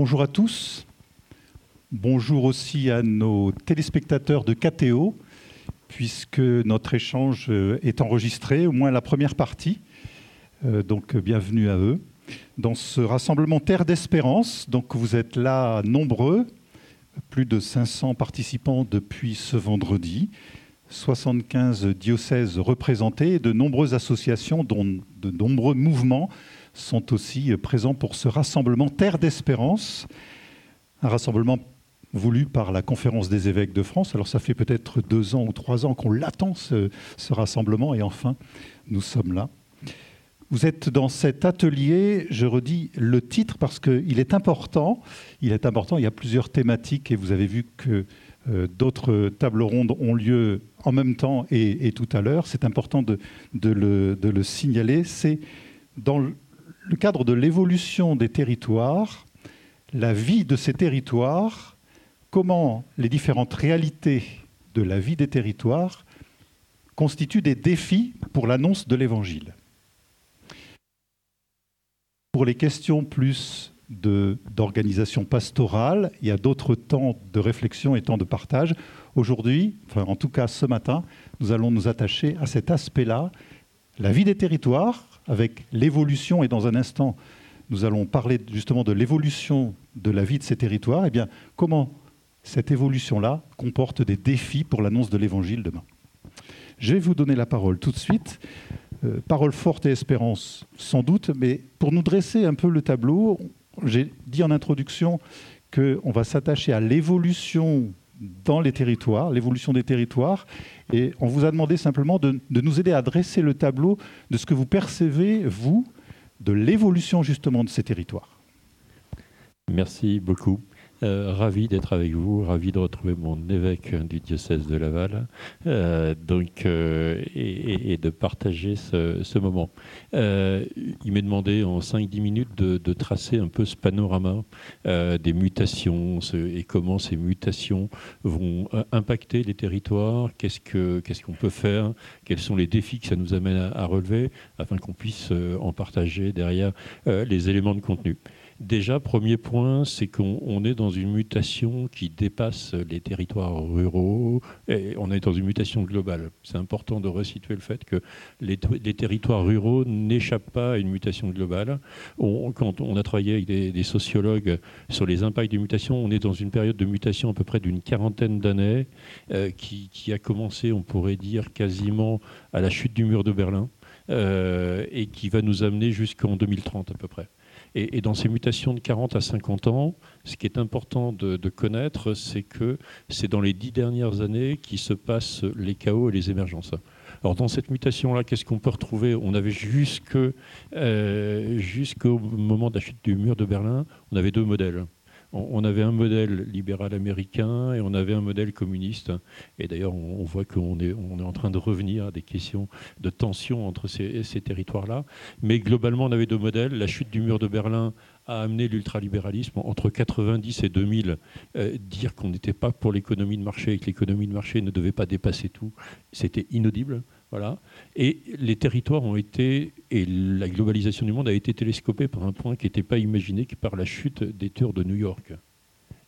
Bonjour à tous. Bonjour aussi à nos téléspectateurs de KTO, puisque notre échange euh, est enregistré, au moins la première partie. Euh, donc bienvenue à eux. Dans ce rassemblement Terre d'Espérance, donc vous êtes là nombreux, plus de 500 participants depuis ce vendredi, 75 diocèses représentés de nombreuses associations, dont de nombreux mouvements sont aussi présents pour ce rassemblement Terre d'Espérance, un rassemblement voulu par la Conférence des évêques de France. Alors ça fait peut-être deux ans ou trois ans qu'on l'attend, ce, rassemblement, et enfin, nous sommes là. Vous êtes dans cet atelier, je redis le titre parce qu'il est important. Il est important, il y a plusieurs thématiques et vous avez vu que euh, d'autres tables rondes ont lieu en même temps et, tout à l'heure. C'est important de, de, le, de, le, signaler. C'est dans le cadre de l'évolution des territoires, la vie de ces territoires, comment les différentes réalités de la vie des territoires constituent des défis pour l'annonce de l'Évangile. Pour les questions plus d'organisation pastorale, il y a d'autres temps de réflexion et temps de partage. Aujourd'hui, enfin en tout cas ce matin, nous allons nous attacher à cet aspect-là, la vie des territoires, avec l'évolution, et dans un instant, nous allons parler justement de l'évolution de la vie de ces territoires, eh bien comment cette évolution-là comporte des défis pour l'annonce de l'évangile demain? Je vais vous donner la parole tout de suite. Euh, parole forte et espérance, sans doute, mais pour nous dresser un peu le tableau, j'ai dit en introduction qu'on va s'attacher à l'évolution dans les territoires, l'évolution des territoires, et on vous a demandé simplement de, nous aider à dresser le tableau de ce que vous percevez, vous, de l'évolution justement de ces territoires. Merci beaucoup. Euh, ravi d'être avec vous, ravi de retrouver mon évêque du diocèse de Laval, euh, donc euh, et, de partager ce, moment. Il m'est demandé en 5-10 minutes de, tracer un peu ce panorama des mutations et comment ces mutations vont impacter les territoires, qu'est-ce qu'on qu qu'on peut faire, quels sont les défis que ça nous amène à relever, afin qu'on puisse en partager derrière les éléments de contenu. Déjà, premier point, c'est qu'on est dans une mutation qui dépasse les territoires ruraux et on est dans une mutation globale. C'est important de resituer le fait que les, territoires ruraux n'échappent pas à une mutation globale. Quand on a travaillé avec des, sociologues sur les impacts des mutations, on est dans une période de mutation à peu près d'une quarantaine d'années euh, qui, qui, a commencé, on pourrait dire, quasiment à la chute du mur de Berlin euh, et qui va nous amener jusqu'en 2030 à peu près. Et, dans ces mutations de 40 à 50 ans, ce qui est important de, connaître, c'est que c'est dans les dix dernières années qui se passent les chaos et les émergences. Alors dans cette mutation-là, qu'est-ce qu'on peut retrouver? On avait euh, jusqu'au moment de la chute du mur de Berlin, on avait deux modèles on avait un modèle libéral américain et on avait un modèle communiste. Et d'ailleurs, on, voit qu'on est, on est en train de revenir à des questions de tension entre ces, territoires-là. Mais globalement, on avait deux modèles. La chute du mur de Berlin a amené l'ultralibéralisme entre 90 et 2000. Euh, dire qu'on n'était pas pour l'économie de marché et que l'économie de marché ne devait pas dépasser tout, c'était inaudible. Voilà. Et les territoires ont été, et la globalisation du monde a été télescopée par un point qui n'était pas imaginé que par la chute des tours de New York.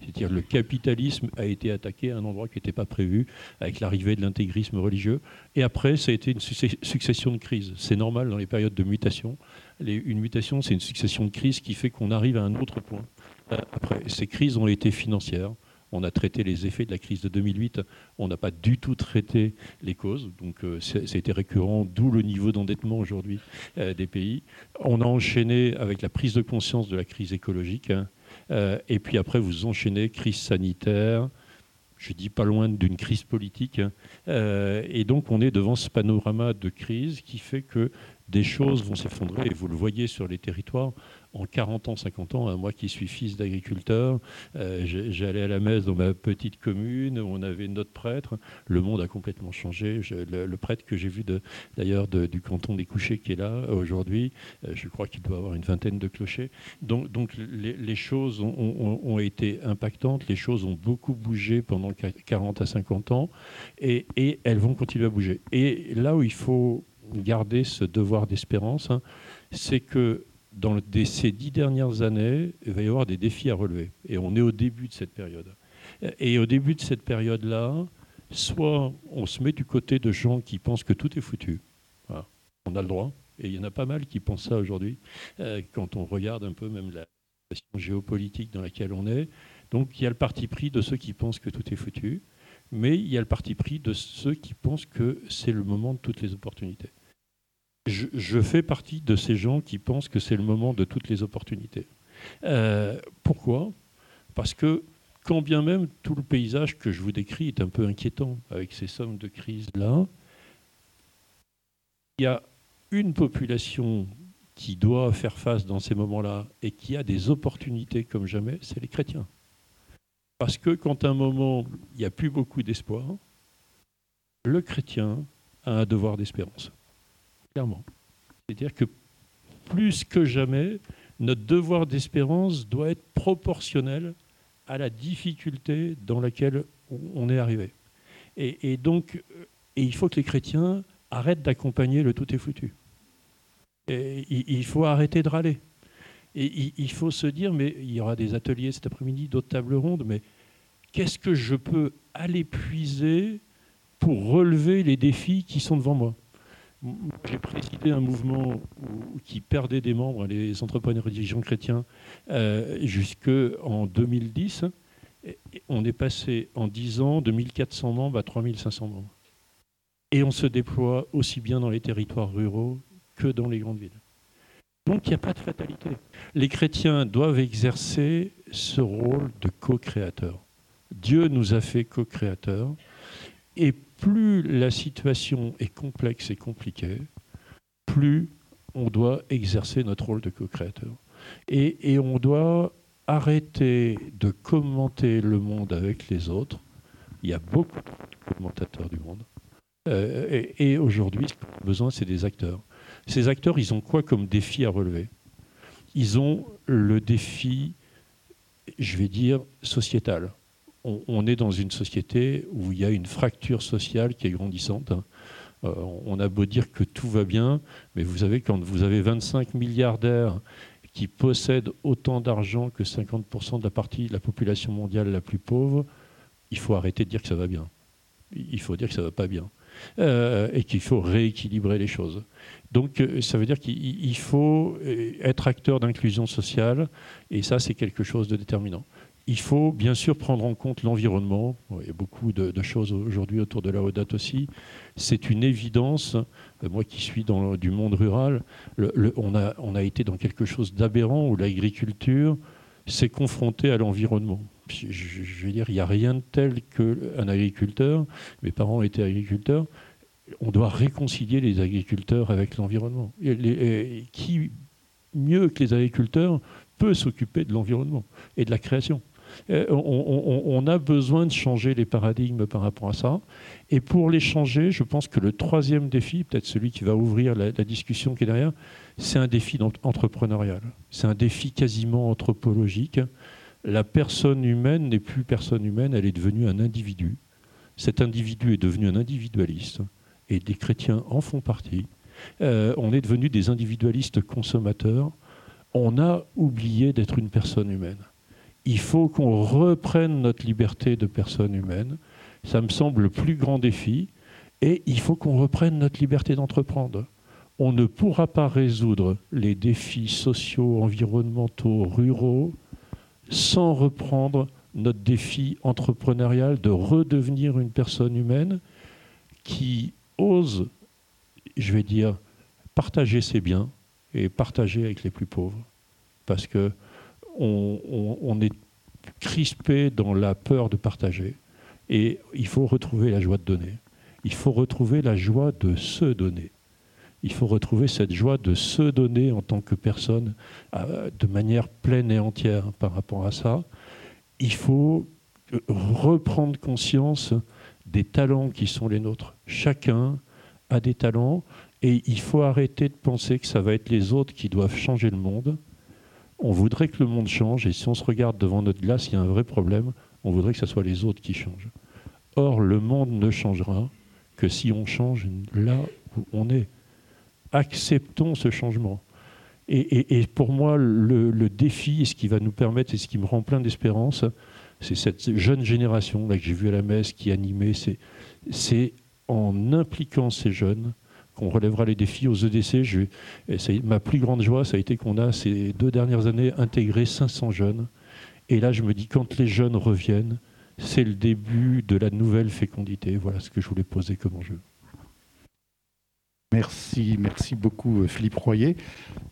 C'est-à-dire le capitalisme a été attaqué à un endroit qui n'était pas prévu, avec l'arrivée de l'intégrisme religieux. Et après, ça a été une succession de crises. C'est normal dans les périodes de mutation. Une mutation, c'est une succession de crises qui fait qu'on arrive à un autre point. Euh, après, ces crises ont été financières. On a traité les effets de la crise de 2008. On n'a pas du tout traité les causes. Donc, euh, a été récurrent, d'où le niveau d'endettement aujourd'hui euh, des pays. On a enchaîné avec la prise de conscience de la crise écologique. Hein, euh, et puis après, vous enchaînez crise sanitaire. Je dis pas loin d'une crise politique. Hein, euh, et donc, on est devant ce panorama de crise qui fait que des choses vont s'effondrer. Et vous le voyez sur les territoires en 40 ans, 50 ans, moi qui suis fils d'agriculteur, euh, j'allais à la messe dans ma petite commune, on avait notre prêtre, le monde a complètement changé. Le, prêtre que j'ai vu d'ailleurs du canton des Couchés qui est là aujourd'hui, euh, je crois qu'il doit avoir une vingtaine de clochers. Donc, les, choses ont, été impactantes, les choses ont beaucoup bougé pendant 40 à 50 ans, et, et elles vont continuer à bouger. Et là où il faut garder ce devoir d'espérance, hein, c'est que dans ces dix dernières années, il va y avoir des défis à relever. Et on est au début de cette période. Et au début de cette période-là, soit on se met du côté de gens qui pensent que tout est foutu. On a le droit. Et il y en a pas mal qui pensent ça aujourd'hui, euh, quand on regarde un peu même la situation géopolitique dans laquelle on est. Donc il y a le parti pris de ceux qui pensent que tout est foutu, mais il y a le parti pris de ceux qui pensent que c'est le moment de toutes les opportunités. Je, fais partie de ces gens qui pensent que c'est le moment de toutes les opportunités. Euh, pourquoi? Parce que quand bien même tout le paysage que je vous décris est un peu inquiétant avec ces sommes de crise-là, il y a une population qui doit faire face dans ces moments-là et qui a des opportunités comme jamais, c'est les chrétiens. Parce que quand à un moment, il n'y a plus beaucoup d'espoir, le chrétien a un devoir d'espérance. Clairement. C'est-à-dire que plus que jamais, notre devoir d'espérance doit être proportionnel à la difficulté dans laquelle on est arrivé. Et, donc, et il faut que les chrétiens arrêtent d'accompagner le tout est foutu. Et il faut arrêter de râler. Et il faut se dire, mais il y aura des ateliers cet après-midi, d'autres tables rondes, mais qu'est-ce que je peux aller puiser pour relever les défis qui sont devant moi? J'ai présidé un mouvement qui perdait des membres, les entrepreneurs et dirigeants chrétiens, euh, jusqu'en 2010. on est passé en 10 ans de 1400 membres à 3500 membres. Et on se déploie aussi bien dans les territoires ruraux que dans les grandes villes. Donc il n'y a pas de fatalité. Les chrétiens doivent exercer ce rôle de co-créateur. Dieu nous a fait co-créateurs. Et plus la situation est complexe et compliquée, plus on doit exercer notre rôle de co-créateur. Et, on doit arrêter de commenter le monde avec les autres. Il y a beaucoup de commentateurs du monde. Euh, et, aujourd'hui, ce qu'on a besoin, c'est des acteurs. Ces acteurs, ils ont quoi comme défi à relever? Ils ont le défi, je vais dire, sociétal on, est dans une société où il y a une fracture sociale qui est grandissante. Hein. Euh, on a beau dire que tout va bien, mais vous savez, quand vous avez 25 milliardaires qui possèdent autant d'argent que 50% de la partie de la population mondiale la plus pauvre, il faut arrêter de dire que ça va bien. Il faut dire que ça ne va pas bien. Euh, et qu'il faut rééquilibrer les choses. Donc euh, ça veut dire qu'il faut être acteur d'inclusion sociale, et ça c'est quelque chose de déterminant. Il faut bien sûr prendre en compte l'environnement. Il y a beaucoup de, choses aujourd'hui autour de la Odate aussi. C'est une évidence. Euh, moi qui suis dans du monde rural, on, a, été dans quelque chose d'aberrant où l'agriculture s'est confrontée à l'environnement. Je, veux dire, il n'y a rien de tel qu'un agriculteur. Mes parents étaient agriculteurs. On doit réconcilier les agriculteurs avec l'environnement. Qui, mieux que les agriculteurs, peut s'occuper de l'environnement et de la création? Euh, on, a besoin de changer les paradigmes par rapport à ça. Et pour les changer, je pense que le troisième défi, peut-être celui qui va ouvrir la, discussion qui est derrière, c'est un défi entrepreneurial. C'est un défi quasiment anthropologique. La personne humaine n'est plus personne humaine, elle est devenue un individu. Cet individu est devenu un individualiste, et des chrétiens en font partie. Euh, on est devenu des individualistes consommateurs. On a oublié d'être une personne humaine il faut qu'on reprenne notre liberté de personne humaine. Ça me semble le plus grand défi. Et il faut qu'on reprenne notre liberté d'entreprendre. On ne pourra pas résoudre les défis sociaux, environnementaux, ruraux sans reprendre notre défi entrepreneurial de redevenir une personne humaine qui ose, je vais dire, partager ses biens et partager avec les plus pauvres. Parce que on, est crispé dans la peur de partager. Et il faut retrouver la joie de donner. Il faut retrouver la joie de se donner. Il faut retrouver cette joie de se donner en tant que personne euh, de manière pleine et entière par rapport à ça. Il faut reprendre conscience des talents qui sont les nôtres. Chacun a des talents et il faut arrêter de penser que ça va être les autres qui doivent changer le monde on voudrait que le monde change, et si on se regarde devant notre glace, il y a un vrai problème, on voudrait que ce soit les autres qui changent. Or, le monde ne changera que si on change là où on est. Acceptons ce changement. Et, pour moi, le, défi, et ce qui va nous permettre, et ce qui me rend plein d'espérance, c'est cette jeune génération là, que j'ai vue à la messe qui animait. C'est en impliquant ces jeunes qu'on relèvera les défis aux EDC. Ma plus grande joie, ça a été qu'on a ces deux dernières années intégré 500 jeunes. Et là, je me dis, quand les jeunes reviennent, c'est le début de la nouvelle fécondité. Voilà ce que je voulais poser comme enjeu. Merci, merci beaucoup Philippe Royer.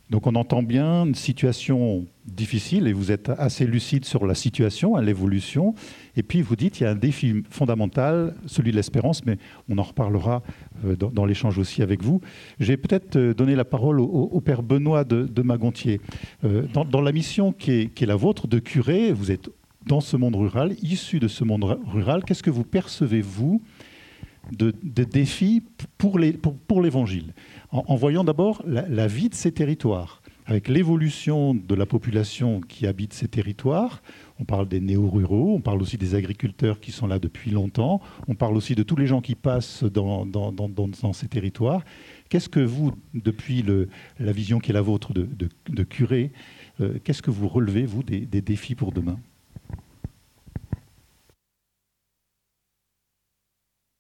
Donc on entend bien une situation difficile et vous êtes assez lucide sur la situation, à l'évolution. Et puis vous dites il y a un défi fondamental, celui de l'espérance, mais on en reparlera euh, dans, l'échange aussi avec vous. J'ai peut-être euh, donné la parole au, père Benoît de, Magontier. Euh, dans, la mission qui est, qui est la vôtre de curé, vous êtes dans ce monde rural, issu de ce monde rural. Qu'est-ce que vous percevez, vous, de, défis pour l'évangile, en, voyant d'abord la, vie de ces territoires, avec l'évolution de la population qui habite ces territoires. On parle des néo-ruraux, on parle aussi des agriculteurs qui sont là depuis longtemps, on parle aussi de tous les gens qui passent dans, ces territoires. Qu'est-ce que vous, depuis la vision qui est la vôtre de, curé, euh, qu'est-ce que vous relevez, vous, des défis pour demain?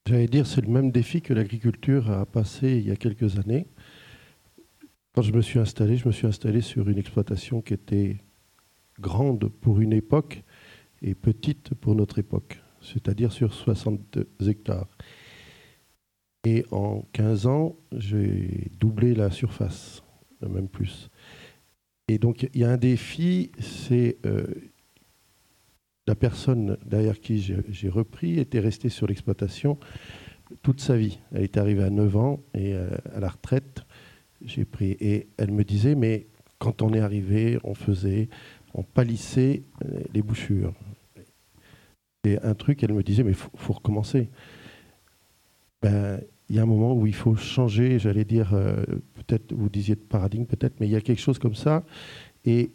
J'allais dire, c'est le même défi que l'agriculture a passé il y a quelques années. Quand je me suis installé, je me suis installé sur une exploitation qui était grande pour une époque et petite pour notre époque, c'est-à-dire sur 62 hectares. Et en 15 ans, j'ai doublé la surface, même plus. Et donc, il y a un défi, c'est euh, la personne derrière qui j'ai repris était restée sur l'exploitation toute sa vie. Elle est arrivée à 9 ans et euh, à la retraite, j'ai pris. Et elle me disait, mais quand on est arrivé, on faisait, on palissait euh, les bouchures. Et un truc, elle me disait, mais il faut, recommencer. Ben, il y a un moment où il faut changer, j'allais dire, euh, peut-être, vous disiez de paradigme, peut-être, mais il y a quelque chose comme ça. Et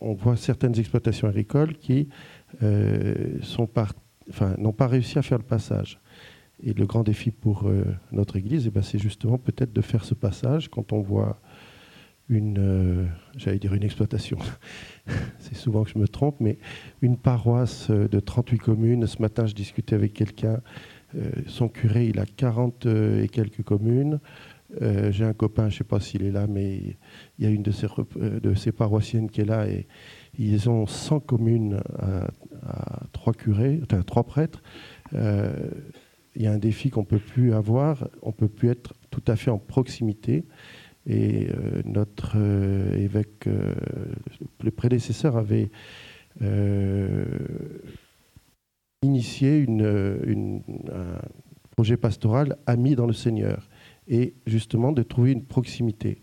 on voit certaines exploitations agricoles qui euh, n'ont pas réussi à faire le passage. Et le grand défi pour euh, notre Église, eh ben, c'est justement peut-être de faire ce passage quand on voit une, euh, exploitation, c'est souvent que je me trompe, mais une paroisse de 38 communes. Ce matin, je discutais avec quelqu'un, son curé, il a 40 et quelques communes. J'ai un copain, je ne sais pas s'il est là, mais il y a une de ces, euh, paroissiennes qui est là et ils ont 100 communes à, trois curés, enfin trois prêtres. Euh, il y a un défi qu'on ne peut plus avoir, on ne peut plus être tout à fait en proximité. Et euh, notre évêque, le prédécesseur, avait initié un projet pastoral Amis dans le Seigneur, et justement de trouver une proximité.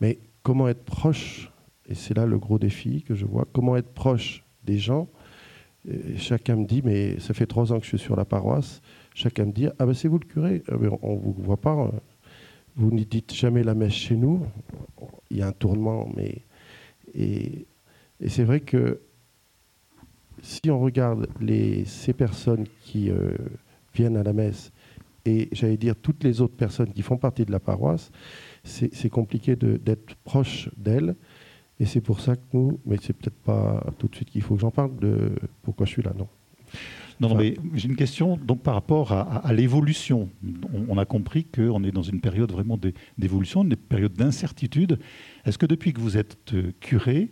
Mais comment être proche, et c'est là le gros défi que je vois, comment être proche des gens Chacun me dit, mais ça fait trois ans que je suis sur la paroisse. Chacun me dit, ah ben c'est vous le curé. Ah ben, on ne vous voit pas. Hein. Vous ne dites jamais la messe chez nous. Il y a un tournement, mais et, c'est vrai que si on regarde ces personnes qui euh, viennent à la messe et j'allais dire toutes les autres personnes qui font partie de la paroisse, c'est compliqué d'être proche d'elle. Et c'est pour ça que nous, mais c'est peut-être pas tout de suite qu'il faut que j'en parle de pourquoi je suis là, non. Non, mais j'ai une question donc par rapport à, l'évolution. On, a compris qu'on est dans une période vraiment d'évolution, une période d'incertitude. Est-ce que depuis que vous êtes euh, curé,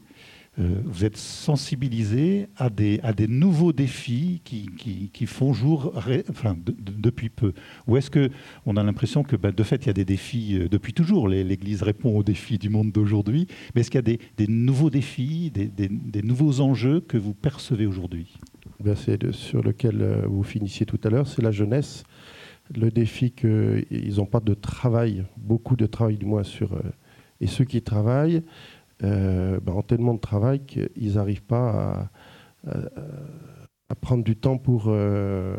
vous êtes sensibilisé à des, à des nouveaux défis qui, qui, font jour enfin, depuis peu Ou est-ce qu'on a l'impression que ben, de fait, il y a des défis euh, depuis toujours L'Église répond aux défis du monde d'aujourd'hui. Mais est-ce qu'il y a des, nouveaux défis, des, des, nouveaux enjeux que vous percevez aujourd'hui? C'est sur lequel euh, vous finissiez tout à l'heure, c'est la jeunesse. Le défi qu'ils n'ont pas de travail, beaucoup de travail du moins sur... et ceux qui travaillent, euh, ben, ont tellement de travail qu'ils n'arrivent pas à, prendre du temps pour, euh,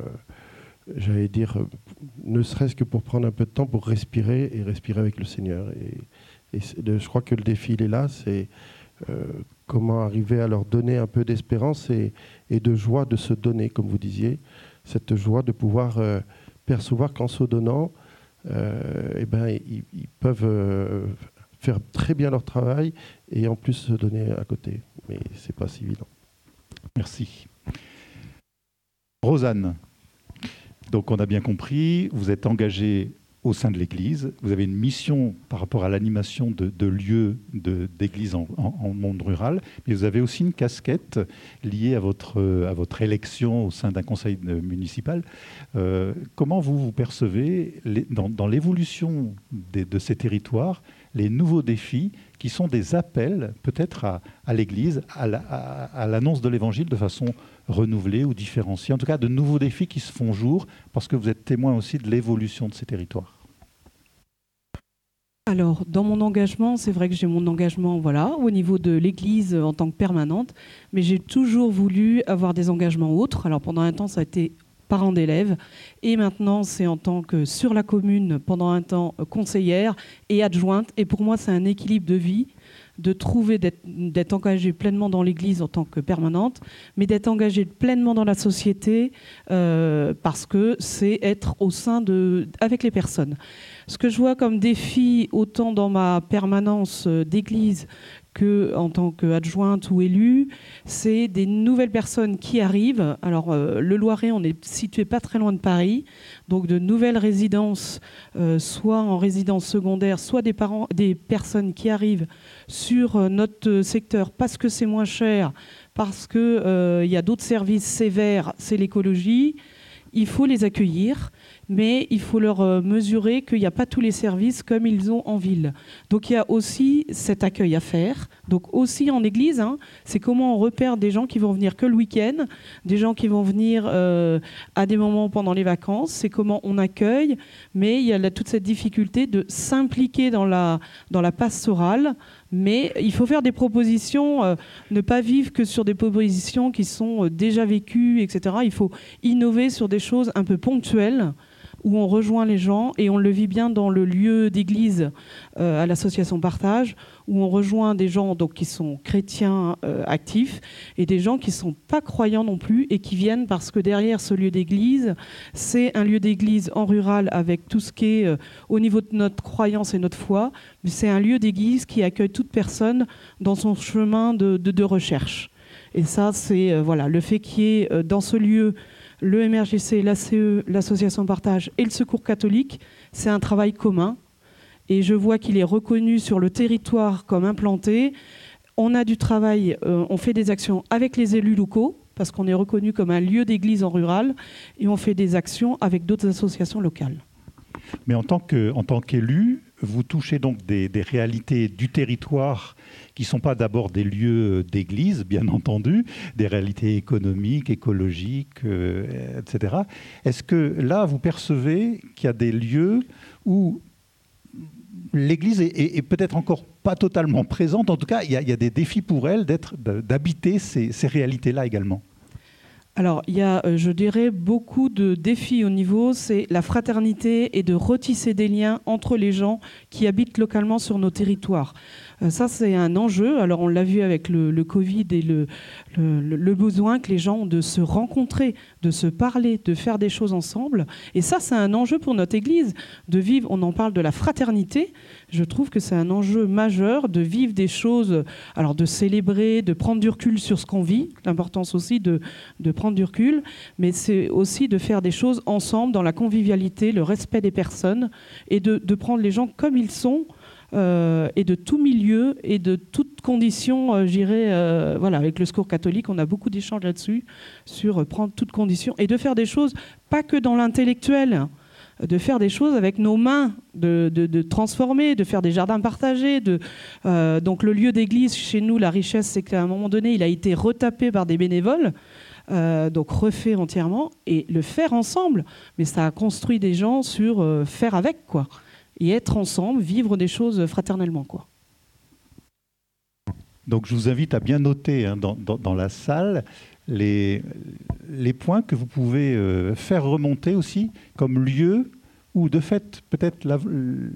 j'allais dire, ne serait-ce que pour prendre un peu de temps pour respirer et respirer avec le Seigneur. Et, je crois que le défi, il est là, c'est euh, comment arriver à leur donner un peu d'espérance et, de joie de se donner, comme vous disiez, cette joie de pouvoir percevoir qu'en se donnant, eh ben, ils, peuvent faire très bien leur travail et en plus se donner à côté. Mais c'est pas si évident. Merci. Rosanne, donc on a bien compris, vous êtes engagée au sein de l'Église. Vous avez une mission par rapport à l'animation de, lieux d'Église en, monde rural, mais vous avez aussi une casquette liée à votre, à votre élection au sein d'un conseil municipal. Euh, comment vous, vous percevez dans, l'évolution de ces territoires les nouveaux défis qui sont des appels peut-être à, l'Église, à l'annonce de l'Évangile de façon renouvelée ou différenciée, en tout cas de nouveaux défis qui se font jour parce que vous êtes témoin aussi de l'évolution de ces territoires. Alors, dans mon engagement, c'est vrai que j'ai mon engagement voilà, au niveau de l'Église en tant que permanente, mais j'ai toujours voulu avoir des engagements autres. Alors, pendant un temps, ça a été parent d'élèves, et maintenant, c'est en tant que sur la commune, pendant un temps, conseillère et adjointe. Et pour moi, c'est un équilibre de vie de trouver d'être engagé pleinement dans l'Église en tant que permanente, mais d'être engagé pleinement dans la société euh, parce que c'est être au sein de, avec les personnes. Ce que je vois comme défi, autant dans ma permanence euh, d'église que en tant qu'adjointe ou élue, c'est des nouvelles personnes qui arrivent. Alors, euh, le Loiret, on est situé pas très loin de Paris, donc de nouvelles résidences, euh, soit en résidence secondaire, soit des, parents, des personnes qui arrivent sur notre secteur parce que c'est moins cher, parce qu'il y a d'autres services sévères, c'est l'écologie. Il faut les accueillir mais il faut leur euh, mesurer qu'il n'y a pas tous les services comme ils ont en ville. Donc il y a aussi cet accueil à faire. Donc aussi en église, hein, c'est comment on repère des gens qui vont venir que le week-end, des gens qui vont venir euh, à des moments pendant les vacances, c'est comment on accueille, mais il y a toute cette difficulté de s'impliquer dans la, dans la pastorale, mais il faut faire des propositions, euh, ne pas vivre que sur des propositions qui sont déjà vécues, etc. Il faut innover sur des choses un peu ponctuelles où on rejoint les gens et on le vit bien dans le lieu d'église euh, à l'association Partage, où on rejoint des gens donc, qui sont chrétiens euh, actifs et des gens qui ne sont pas croyants non plus et qui viennent parce que derrière ce lieu d'église, c'est un lieu d'église en rural avec tout ce qui est euh, au niveau de notre croyance et notre foi, c'est un lieu d'église qui accueille toute personne dans son chemin de, de recherche. Et ça, c'est voilà, le fait qu'il y ait dans ce lieu le MRGC, l'ACE, l'association Partage et le Secours catholique, c'est un travail commun. Et je vois qu'il est reconnu sur le territoire comme implanté. On a du travail, euh, on fait des actions avec les élus locaux, parce qu'on est reconnu comme un lieu d'église en rural, et on fait des actions avec d'autres associations locales. Mais en tant qu'élu, vous touchez donc des, réalités du territoire qui ne sont pas d'abord des lieux d'église, bien entendu, des réalités économiques, écologiques, euh, etc. Est-ce que là, vous percevez qu'il y a des lieux où l'Église est, peut-être encore pas totalement présente? En tout cas, il y a, des défis pour elle d'habiter ces réalités-là également. Alors, il y a, euh, je dirais, beaucoup de défis au niveau, c'est la fraternité et de retisser des liens entre les gens qui habitent localement sur nos territoires. Euh, ça, c'est un enjeu. Alors, on l'a vu avec le, Covid et le, le, besoin que les gens ont de se rencontrer, de se parler, de faire des choses ensemble. Et ça, c'est un enjeu pour notre Église, de vivre, on en parle de la fraternité. Je trouve que c'est un enjeu majeur de vivre des choses, alors de célébrer, de prendre du recul sur ce qu'on vit, l'importance aussi de, de prendre du recul, mais c'est aussi de faire des choses ensemble dans la convivialité, le respect des personnes et de, de prendre les gens comme ils sont euh, et de tout milieu et de toutes conditions, euh, j'irais, euh, voilà, avec le secours catholique, on a beaucoup d'échanges là-dessus, sur prendre toutes conditions et de faire des choses, pas que dans l'intellectuel, de faire des choses avec nos mains, de, de, transformer, de faire des jardins partagés. De, donc le lieu d'église, chez nous, la richesse, c'est qu'à un moment donné, il a été retapé par des bénévoles. donc refait entièrement et le faire ensemble. Mais ça a construit des gens sur faire avec quoi et être ensemble, vivre des choses fraternellement. Quoi. Donc je vous invite à bien noter hein, dans, dans, la salle les, points que vous pouvez euh, faire remonter aussi comme lieu où de fait, peut-être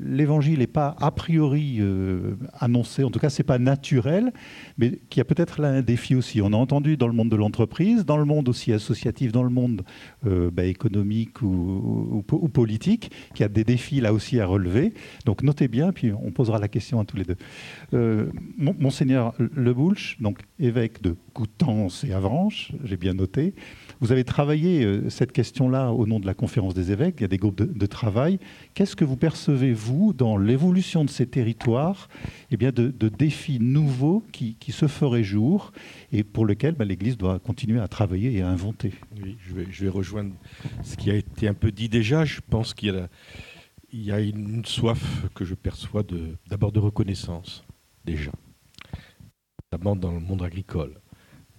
l'évangile n'est pas a priori euh, annoncé, en tout cas, c'est pas naturel, mais qu'il y a peut-être là un défi aussi. On a entendu dans le monde de l'entreprise, dans le monde aussi associatif, dans le monde euh, bah, économique ou, politique, qu'il y a des défis là aussi à relever. Donc notez bien, puis on posera la question à tous les deux. Euh, Monseigneur Le donc évêque de Coutances et Avranches, j'ai bien noté. Vous avez travaillé euh, cette question-là au nom de la conférence des évêques, il y a des groupes de, travail. Qu'est-ce que vous percevez, vous, dans l'évolution de ces territoires, eh bien, de, défis nouveaux qui, se feraient jour et pour lesquels bah, l'Église doit continuer à travailler et à inventer? Oui, je vais, rejoindre ce qui a été un peu dit déjà. Je pense qu'il y a, il y a une soif que je perçois d'abord de, de reconnaissance, déjà, notamment dans le monde agricole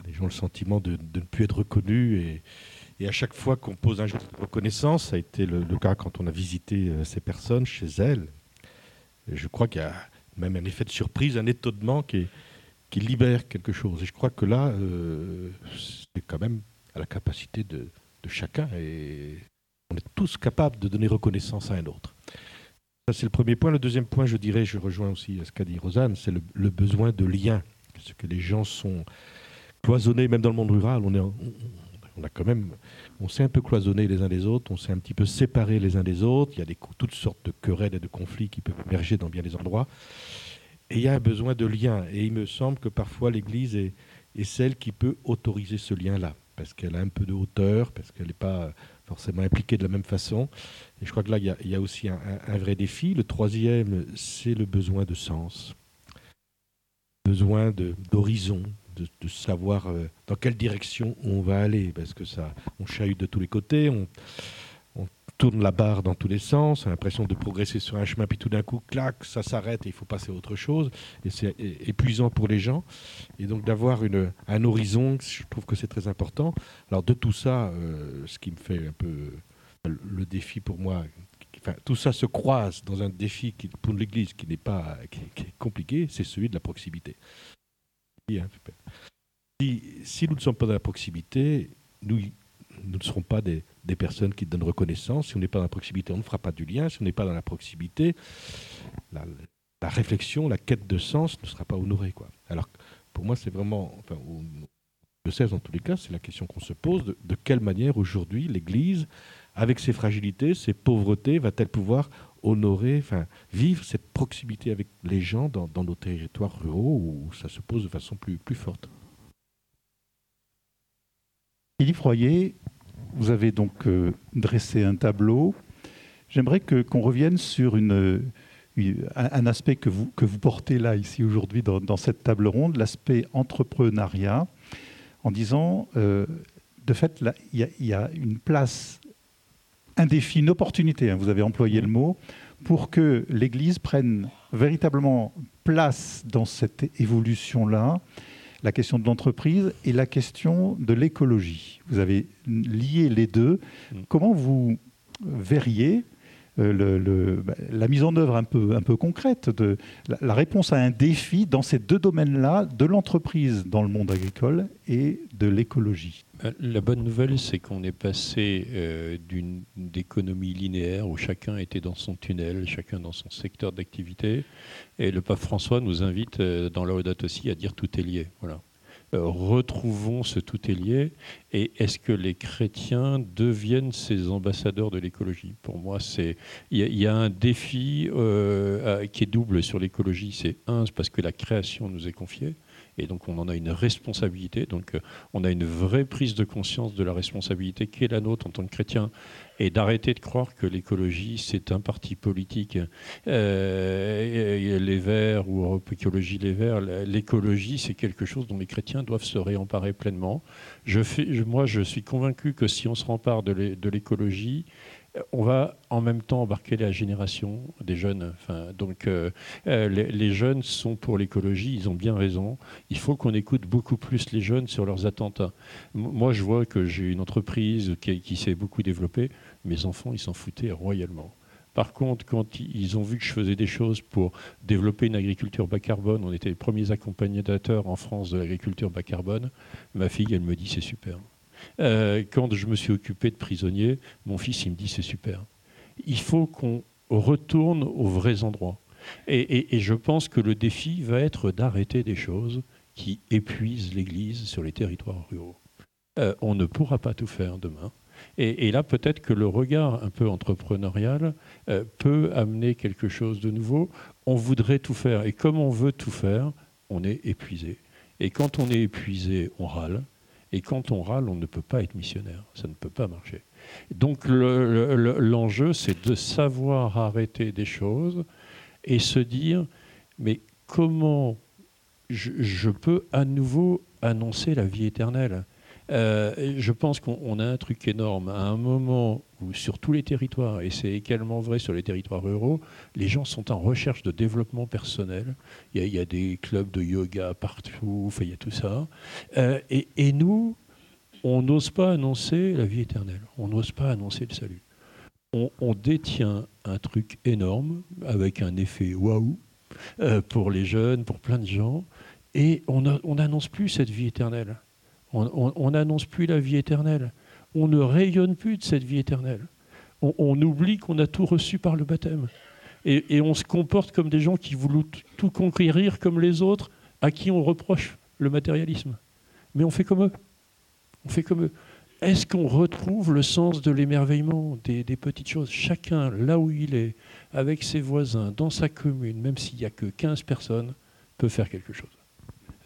les gens ont le sentiment de, ne plus être reconnus. Et, à chaque fois qu'on pose un geste de reconnaissance, ça a été le, cas quand on a visité euh, ces personnes chez elles. je crois qu'il y a même un effet de surprise, un étonnement qui, libère quelque chose. Et je crois que là, euh, c'est quand même à la capacité de, chacun. Et on est tous capables de donner reconnaissance à un autre. Ça, c'est le premier point. Le deuxième point, je dirais, je rejoins aussi ce qu'a dit Rosanne, c'est le, le, besoin de lien. Parce que les gens sont cloisonné, même dans le monde rural, on, est, on, a quand même, on s'est un peu cloisonné les uns des autres, on s'est un petit peu séparés les uns des autres. Il y a des, toutes sortes de querelles et de conflits qui peuvent émerger dans bien des endroits. Et il y a un besoin de lien. Et il me semble que parfois l'Église est, celle qui peut autoriser ce lien-là, parce qu'elle a un peu de hauteur, parce qu'elle n'est pas forcément impliquée de la même façon. Et je crois que là, il y a, a aussi un, un, vrai défi. Le troisième, c'est le besoin de sens, besoin d'horizon, de, savoir euh, dans quelle direction on va aller, parce que ça, on chahute de tous les côtés, on, tourne la barre dans tous les sens, on a l'impression de progresser sur un chemin, puis tout d'un coup, clac, ça s'arrête et il faut passer à autre chose, et c'est épuisant pour les gens. Et donc d'avoir un horizon, je trouve que c'est très important. Alors de tout ça, euh, ce qui me fait un peu le défi pour moi, tout ça se croise dans un défi pour l'Église qui n'est pas qui est compliqué, c'est celui de la proximité. Hein, si, nous ne sommes pas dans la proximité, nous, ne serons pas des, personnes qui donnent reconnaissance. Si on n'est pas dans la proximité, on ne fera pas du lien. Si on n'est pas dans la proximité, la, réflexion, la quête de sens ne sera pas honorée. Alors, pour moi, c'est vraiment, enfin, je sais dans tous les cas, c'est la question qu'on se pose de quelle manière aujourd'hui l'Église, avec ses fragilités, ses pauvretés, va-t-elle pouvoir honorer, enfin, vivre cette proximité avec les gens dans, nos territoires ruraux où ça se pose de façon plus, plus forte. Philippe Royer, vous avez donc euh, dressé un tableau. J'aimerais que, qu'on revienne sur un, aspect que vous, que vous portez là, ici, aujourd'hui, dans, cette table ronde, l'aspect entrepreneuriat, en disant, euh, de fait, il y, a une place un défi, une opportunité, hein, vous avez employé le mot, pour que l'Église prenne véritablement place dans cette évolution-là, la question de l'entreprise et la question de l'écologie. Vous avez lié les deux. Mm. Comment vous verriez euh, bah, la mise en œuvre un peu, un peu concrète, de, la, réponse à un défi dans ces deux domaines-là, de l'entreprise dans le monde agricole et de l'écologie. Euh, la bonne nouvelle, c'est qu'on est passé euh, d'une économie linéaire où chacun était dans son tunnel, chacun dans son secteur d'activité. Et le pape François nous invite dans la aussi à dire tout est lié. Voilà. Euh, retrouvons ce tout est lié et est-ce que les chrétiens deviennent ces ambassadeurs de l'écologie? Pour moi, il y, a un défi euh, qui est double sur l'écologie. C'est un, parce que la création nous est confiée. Et donc on en a une responsabilité. Donc euh, on a une vraie prise de conscience de la responsabilité qui est la nôtre en tant que chrétien et d'arrêter de croire que l'écologie c'est un parti politique. Euh, les Verts ou Europe Écologie Les Verts, l'écologie c'est quelque chose dont les chrétiens doivent se réemparer pleinement. Je moi je suis convaincu que si on se rempare de l'écologie, on va en même temps embarquer la génération des jeunes. Donc, euh, euh, les, jeunes sont pour l'écologie, ils ont bien raison. Il faut qu'on écoute beaucoup plus les jeunes sur leurs attentes. moi, je vois que j'ai une entreprise qui, s'est beaucoup développée. Mes enfants, ils s'en foutaient royalement. Par contre, quand ils ont vu que je faisais des choses pour développer une agriculture bas carbone, on était les premiers accompagnateurs en France de l'agriculture bas carbone, ma fille, elle me dit c'est super. Euh, quand je me suis occupé de prisonniers, mon fils, il me dit c'est super. il faut qu'on retourne aux vrais endroits. Et, je pense que le défi va être d'arrêter des choses qui épuisent l'Église sur les territoires ruraux. Euh, on ne pourra pas tout faire demain. Et, là, peut-être que le regard un peu entrepreneurial euh, peut amener quelque chose de nouveau. On voudrait tout faire. Et comme on veut tout faire, on est épuisé. Et quand on est épuisé, on râle. Et quand on râle, on ne peut pas être missionnaire. Ça ne peut pas marcher. Donc l'enjeu, c'est de savoir arrêter des choses et se dire, mais comment je peux à nouveau annoncer la vie éternelle? Euh, je pense qu'on a un truc énorme. À un moment où, sur tous les territoires, et c'est également vrai sur les territoires ruraux, les gens sont en recherche de développement personnel. Il y a, des clubs de yoga partout, il y a tout ça. Euh, et, nous, on n'ose pas annoncer la vie éternelle. On n'ose pas annoncer le salut. On, détient un truc énorme avec un effet waouh euh, pour les jeunes, pour plein de gens, et on n'annonce plus cette vie éternelle. On n'annonce plus la vie éternelle. On ne rayonne plus de cette vie éternelle. On, oublie qu'on a tout reçu par le baptême. Et, on se comporte comme des gens qui voulaient tout conquérir comme les autres, à qui on reproche le matérialisme. Mais on fait comme eux. On fait comme eux. Est-ce qu'on retrouve le sens de l'émerveillement des, des, petites choses? Chacun, là où il est, avec ses voisins, dans sa commune, même s'il n'y a que 15 personnes, peut faire quelque chose.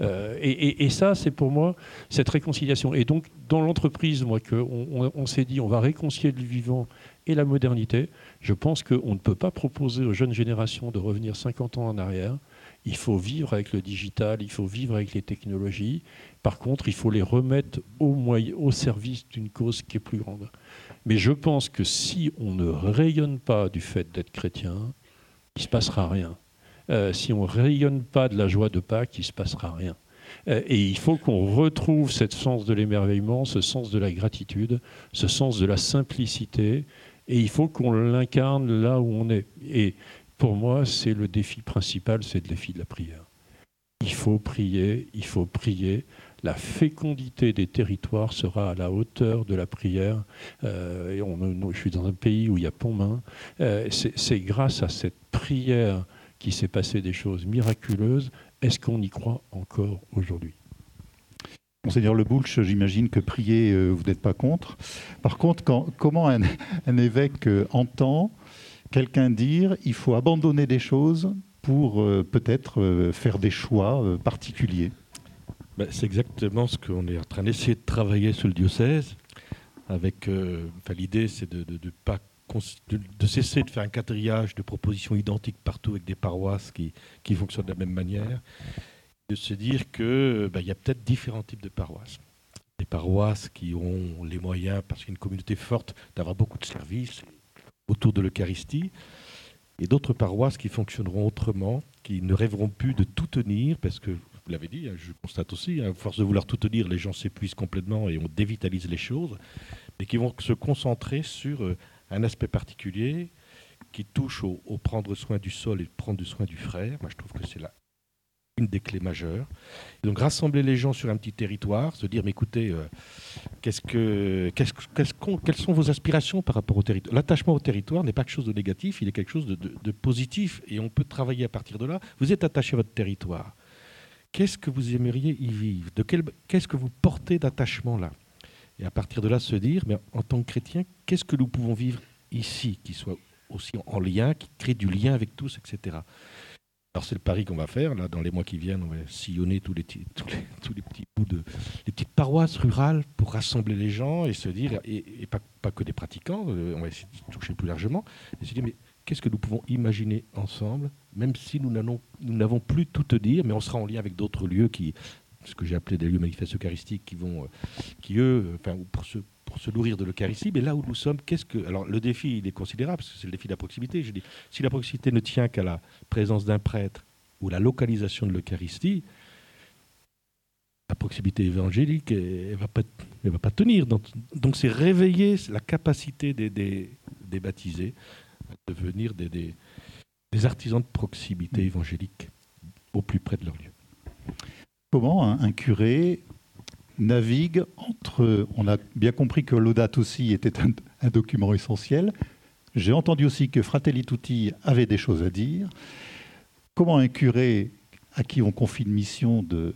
Euh, et, ça, c'est pour moi cette réconciliation. Et donc, dans l'entreprise, moi, qu'on on, s'est dit, on va réconcilier le vivant et la modernité. Je pense qu'on ne peut pas proposer aux jeunes générations de revenir 50 ans en arrière. Il faut vivre avec le digital, il faut vivre avec les technologies. Par contre, il faut les remettre au, au service d'une cause qui est plus grande. Mais je pense que si on ne rayonne pas du fait d'être chrétien, il ne se passera rien. Euh, si on ne rayonne pas de la joie de Pâques, il ne se passera rien. Euh, et il faut qu'on retrouve ce sens de l'émerveillement, ce sens de la gratitude, ce sens de la simplicité, et il faut qu'on l'incarne là où on est. Et pour moi, c'est le défi principal, c'est le défi de la prière. Il faut prier, il faut prier. La fécondité des territoires sera à la hauteur de la prière. Euh, et je suis dans un pays où il y a Pontmain. c'est grâce à cette prière qu'il s'est passé des choses miraculeuses. Est-ce qu'on y croit encore aujourd'hui? Monseigneur Le Boulch, j'imagine que prier, euh, vous n'êtes pas contre. Par contre, comment un, évêque euh, entend quelqu'un dire il faut abandonner des choses pour euh, peut-être faire des choix particuliers? Ben, C'est exactement ce qu'on est en train d'essayer de travailler sur le diocèse. Avec, l'idée, c'est de ne pas de, cesser de faire un quatriage de propositions identiques partout avec des paroisses qui, qui fonctionnent de la même manière, de se dire qu'il bah, y a peut-être différents types de paroisses. Des paroisses qui ont les moyens, parce qu'il y a une communauté forte, d'avoir beaucoup de services autour de l'Eucharistie, et d'autres paroisses qui fonctionneront autrement, qui ne rêveront plus de tout tenir, parce que vous l'avez dit, hein, je constate aussi, hein, à force de vouloir tout tenir, les gens s'épuisent complètement et on dévitalise les choses, mais qui vont se concentrer sur euh, un aspect particulier qui touche au, prendre soin du sol et prendre soin du frère. Moi, je trouve que c'est là une des clés majeures. donc rassembler les gens sur un petit territoire, se dire, mais écoutez, euh, qu'est-ce que, qu'est-ce, qu'est-ce quelles sont vos aspirations par rapport au territoire? L'attachement au territoire n'est pas quelque chose de négatif, il est quelque chose de, de, positif, et on peut travailler à partir de là. Vous êtes attaché à votre territoire. Qu'est-ce que vous aimeriez y vivre? De quel, Qu'est-ce que vous portez d'attachement là? Et à partir de là, se dire, mais en tant que chrétien, qu'est-ce que nous pouvons vivre ici, qui soit aussi en lien, qui crée du lien avec tous, etc. Alors c'est le pari qu'on va faire. Là, dans les mois qui viennent, on va sillonner tous les, tous les, petits bouts de, les petites paroisses rurales pour rassembler les gens et se dire, et, pas, que des pratiquants, euh, on va essayer de toucher plus largement, et se dire, mais qu'est-ce que nous pouvons imaginer ensemble, même si nous n'avons plus tout à dire, mais on sera en lien avec d'autres lieux qui, ce que j'ai appelé des lieux manifestes eucharistiques qui vont, euh, qui eux, euh, enfin, pour se, pour se nourrir de l'Eucharistie, mais là où nous sommes, qu'est-ce que. Alors, le défi, il est considérable, parce que c'est le défi de la proximité. Je dis, si la proximité ne tient qu'à la présence d'un prêtre ou la localisation de l'Eucharistie, la proximité évangélique, elle ne va, pas, va pas tenir. Donc, c'est réveiller la capacité des, des, baptisés à devenir des, des, des artisans de proximité évangélique au plus près de leur lieu. Comment un, curé navigue entre. On a bien compris que l'audate aussi était un, document essentiel. J'ai entendu aussi que Fratelli Tutti avait des choses à dire. Comment un curé à qui on confie une mission de,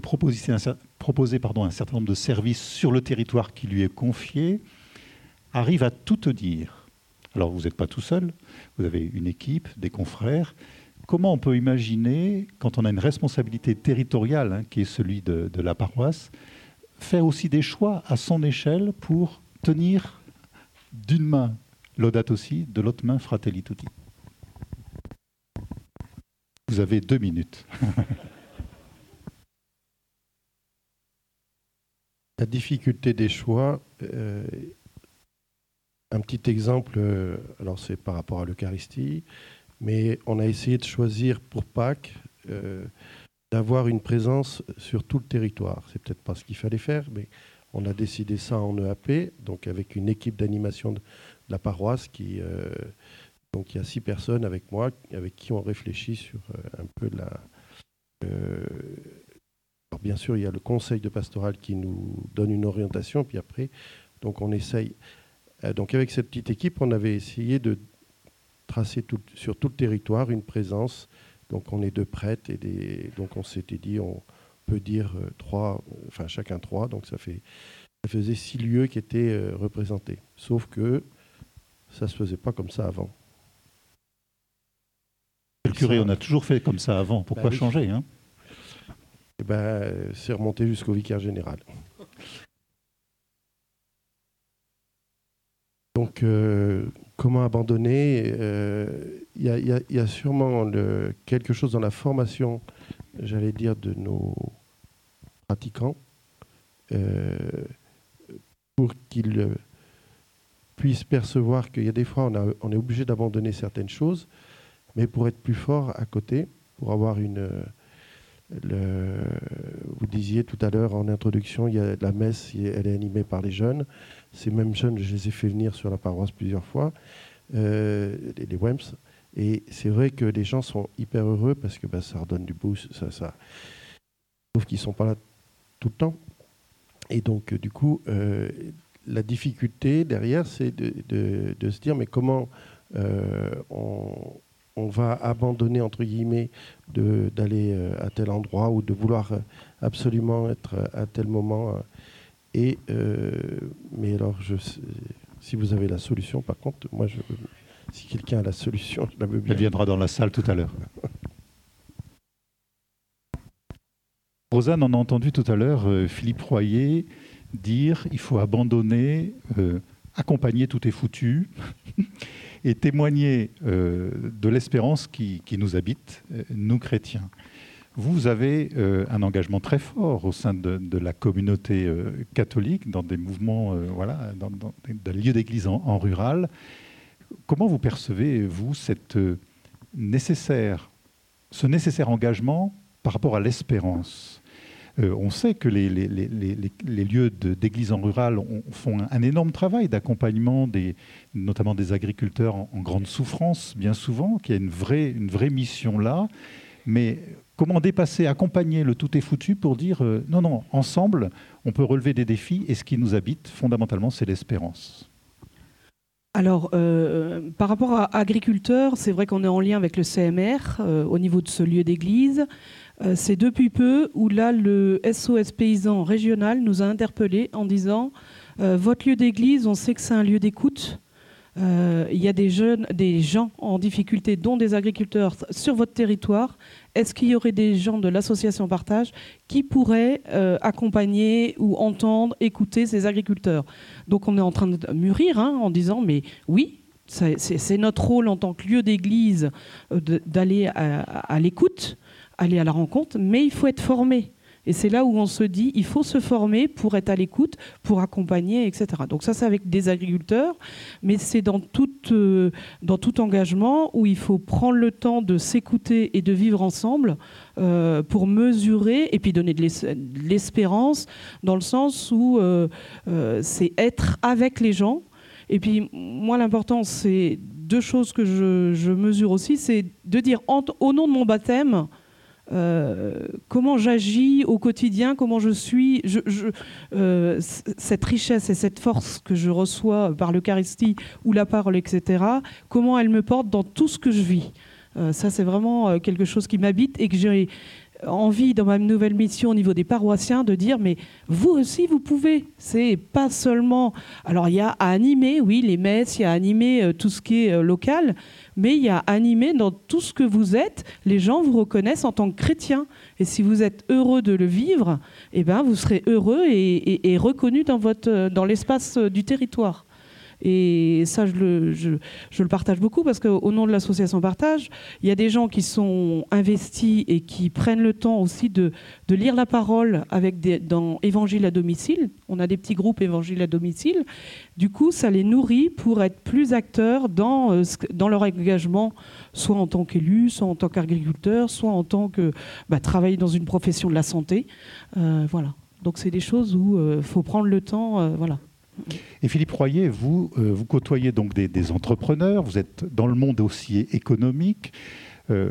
proposer, un, un certain nombre de services sur le territoire qui lui est confié arrive à tout te dire Alors vous n'êtes pas tout seul, vous avez une équipe, des confrères. Comment on peut imaginer, quand on a une responsabilité territoriale, hein, qui est celui de, la paroisse, faire aussi des choix à son échelle pour tenir d'une main Laudato aussi, de l'autre main Fratelli Tutti. Vous avez deux minutes. La difficulté des choix, euh, un petit exemple, euh, alors c'est par rapport à l'Eucharistie, mais on a essayé de choisir pour Pâques euh, d'avoir une présence sur tout le territoire. C'est peut-être pas ce qu'il fallait faire, mais on a décidé ça en EAP, donc avec une équipe d'animation de, la paroisse qui donc il y a six personnes avec moi, avec qui on réfléchit sur un peu la, bien sûr, il y a le conseil de pastoral qui nous donne une orientation, puis après, donc on essaye. Euh, donc avec cette petite équipe, on avait essayé de tracer sur tout le territoire une présence. Donc on est deux prêtres et des, donc on s'était dit on peut dire euh, trois, enfin chacun trois, donc ça fait ça faisait six lieux qui étaient euh, représentés. Sauf que ça se faisait pas comme ça avant. Le curé, on a toujours fait comme ça avant. Pourquoi bah changer hein? Eh ben, c'est remonté jusqu'au vicaire général. Donc, euh, comment abandonner Il euh, y, a sûrement quelque chose dans la formation, j'allais dire, de nos pratiquants, euh, pour qu'ils puissent percevoir qu'il y a des fois, on, on est obligé d'abandonner certaines choses, mais pour être plus fort à côté, pour avoir une vous disiez tout à l'heure en introduction, il y a la messe, elle est animée par les jeunes. Ces mêmes jeunes, je les ai fait venir sur la paroisse plusieurs fois, euh, les, WEMS. Et c'est vrai que les gens sont hyper heureux parce que bah, ça redonne du boost. Ça, ça... Sauf qu'ils ne sont pas là tout le temps. Et donc, du coup, euh, la difficulté derrière, c'est de, se dire, mais comment euh, on, on va abandonner, entre guillemets, d'aller euh, à tel endroit ou de vouloir euh, absolument être euh, à tel moment. Et, mais alors, je, si vous avez la solution, par contre, moi, je, si quelqu'un a la solution, je la veux bien. Elle viendra dans la salle tout à l'heure. Rosanne, on a entendu tout à l'heure Philippe Royer dire il faut abandonner, accompagner, tout est foutu et témoigner euh, de l'espérance qui, nous habite, euh, nous chrétiens. Vous avez euh, un engagement très fort au sein de, la communauté catholique, dans des mouvements, voilà, dans, des lieux d'église en, rural. Comment vous percevez, vous, ce nécessaire engagement par rapport à l'espérance? On sait que les, lieux d'église en rural font un, énorme travail d'accompagnement, notamment des agriculteurs en, grande souffrance, bien souvent, qui a une vraie, mission là. Mais comment dépasser, accompagner le tout est foutu pour dire euh, non, non, ensemble, on peut relever des défis et ce qui nous habite, fondamentalement, c'est l'espérance alors, euh, par rapport à agriculteurs, c'est vrai qu'on est en lien avec le CMR au niveau de ce lieu d'église. Euh, c'est depuis peu où là, le SOS paysan régional nous a interpellés en disant euh, Votre lieu d'église, on sait que c'est un lieu d'écoute. Euh, il y a des jeunes, des gens en difficulté, dont des agriculteurs, sur votre territoire. Est-ce qu'il y aurait des gens de l'association Partage qui pourraient accompagner ou entendre, écouter ces agriculteurs? Donc on est en train de mûrir hein, en disant mais oui, c'est notre rôle en tant que lieu d'église d'aller à l'écoute aller à la rencontre, mais il faut être formé. Et c'est là où on se dit, il faut se former pour être à l'écoute, pour accompagner, etc. Donc ça, c'est avec des agriculteurs, mais c'est euh, dans tout engagement où il faut prendre le temps de s'écouter et de vivre ensemble euh, pour mesurer et puis donner de l'espérance dans le sens où euh, c'est être avec les gens. Et puis moi, l'important, c'est deux choses que je, mesure aussi, c'est de dire au nom de mon baptême, euh, comment j'agis au quotidien, comment je suis, euh, cette richesse et cette force que je reçois par l'Eucharistie ou la parole, etc., comment elle me porte dans tout ce que je vis. ça, c'est vraiment quelque chose qui m'habite et que j'ai envie dans ma nouvelle mission au niveau des paroissiens de dire mais vous aussi vous pouvez c'est pas seulement alors il y a à animer oui les messes il y a à animer tout ce qui est local mais il y a animé dans tout ce que vous êtes. Les gens vous reconnaissent en tant que chrétien. Et si vous êtes heureux de le vivre, eh ben, vous serez heureux et, reconnu dans, dans l'espace du territoire. Et ça, je le, partage beaucoup parce qu'au nom de l'association Partage, il y a des gens qui sont investis et qui prennent le temps aussi de, lire la parole avec dans Évangile à domicile. On a des petits groupes Évangile à domicile. Du coup, ça les nourrit pour être plus acteurs dans, euh, dans leur engagement, soit en tant qu'élu, soit en tant qu'agriculteur, soit en tant que bah, travailler dans une profession de la santé. Euh, voilà. Donc, c'est des choses où il euh, faut prendre le temps. voilà. Et Philippe Royer, vous, euh, vous côtoyez donc des, entrepreneurs, vous êtes dans le monde aussi économique. Euh,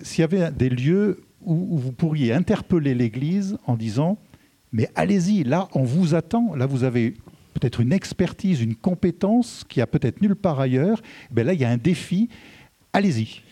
s'il y avait des lieux où, vous pourriez interpeller l'Église en disant, mais allez-y, là, on vous attend, là, vous avez peut-être une expertise, une compétence qui a peut-être nulle part ailleurs, ben là, il y a un défi, allez-y.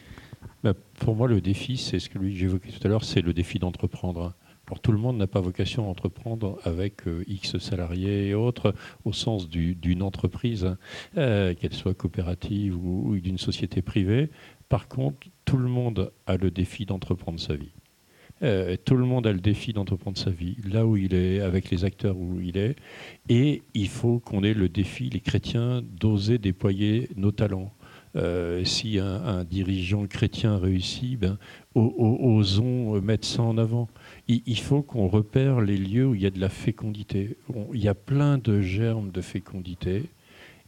Ben, pour moi, le défi, c'est ce que j'évoquais tout à l'heure, c'est le défi d'entreprendre. Alors, tout le monde n'a pas vocation à entreprendre avec euh, X salariés et autres, au sens d'une entreprise, euh, qu'elle soit coopérative ou, d'une société privée. Par contre, tout le monde a le défi d'entreprendre sa vie. Euh, tout le monde a le défi d'entreprendre sa vie, là où il est, avec les acteurs où il est. Et il faut qu'on ait le défi, les chrétiens, d'oser déployer nos talents. si un, dirigeant chrétien réussit, ben, osons mettre ça en avant il faut qu'on repère les lieux où il y a de la fécondité. Il y a plein de germes de fécondité.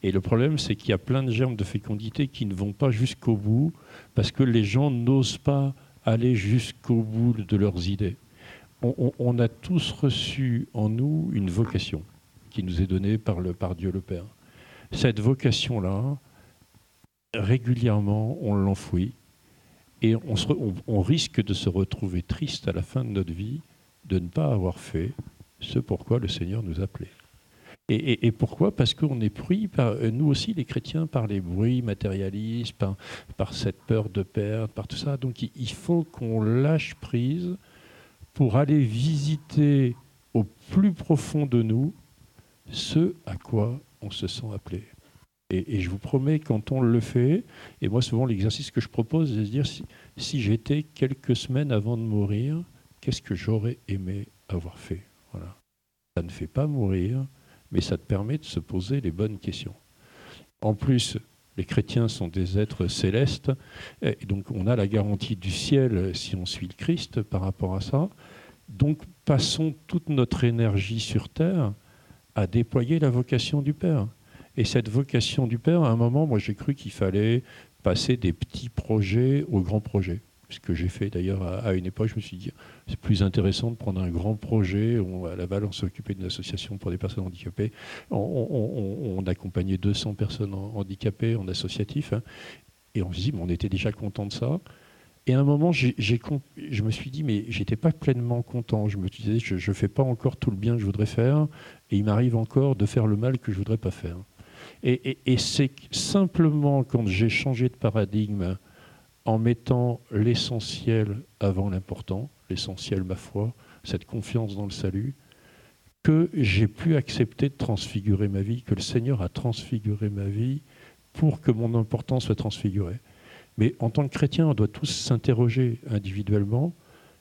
Et le problème, c'est qu'il y a plein de germes de fécondité qui ne vont pas jusqu'au bout parce que les gens n'osent pas aller jusqu'au bout de leurs idées. On, a tous reçu en nous une vocation qui nous est donnée par, le, par Dieu le Père. Cette vocation-là, régulièrement, on l'enfouit et on, risque de se retrouver triste à la fin de notre vie de ne pas avoir fait ce pourquoi le Seigneur nous appelait. Et, et, pourquoi? Parce qu'on est pris, par, nous aussi les chrétiens, par les bruits matérialistes, par, cette peur de perdre, par tout ça. Donc il faut qu'on lâche prise pour aller visiter au plus profond de nous ce à quoi on se sent appelé. Et, je vous promets, quand on le fait, et moi souvent l'exercice que je propose, c'est de se dire si, j'étais quelques semaines avant de mourir, qu'est-ce que j'aurais aimé avoir fait? Voilà. Ça ne fait pas mourir, mais ça te permet de se poser les bonnes questions. En plus, les chrétiens sont des êtres célestes, et donc on a la garantie du ciel si on suit le Christ par rapport à ça. Donc passons toute notre énergie sur terre à déployer la vocation du Père. Et cette vocation du Père, à un moment, moi j'ai cru qu'il fallait passer des petits projets aux grands projets. Ce que j'ai fait d'ailleurs à, une époque, je me suis dit, c'est plus intéressant de prendre un grand projet. On, à Laval, on s'est occupé d'une association pour des personnes handicapées. On, accompagnait 200 personnes handicapées en associatif. Hein. et on se dit, on était déjà content de ça. Et à un moment, je me suis dit, mais j'étais pas pleinement content. Je me disais, je ne fais pas encore tout le bien que je voudrais faire, et il m'arrive encore de faire le mal que je voudrais pas faire. Et, c'est simplement quand j'ai changé de paradigme en mettant l'essentiel avant l'important, l'essentiel ma foi, cette confiance dans le salut, que j'ai pu accepter de transfigurer ma vie, que le Seigneur a transfiguré ma vie pour que mon importance soit transfigurée. Mais en tant que chrétien, on doit tous s'interroger individuellement,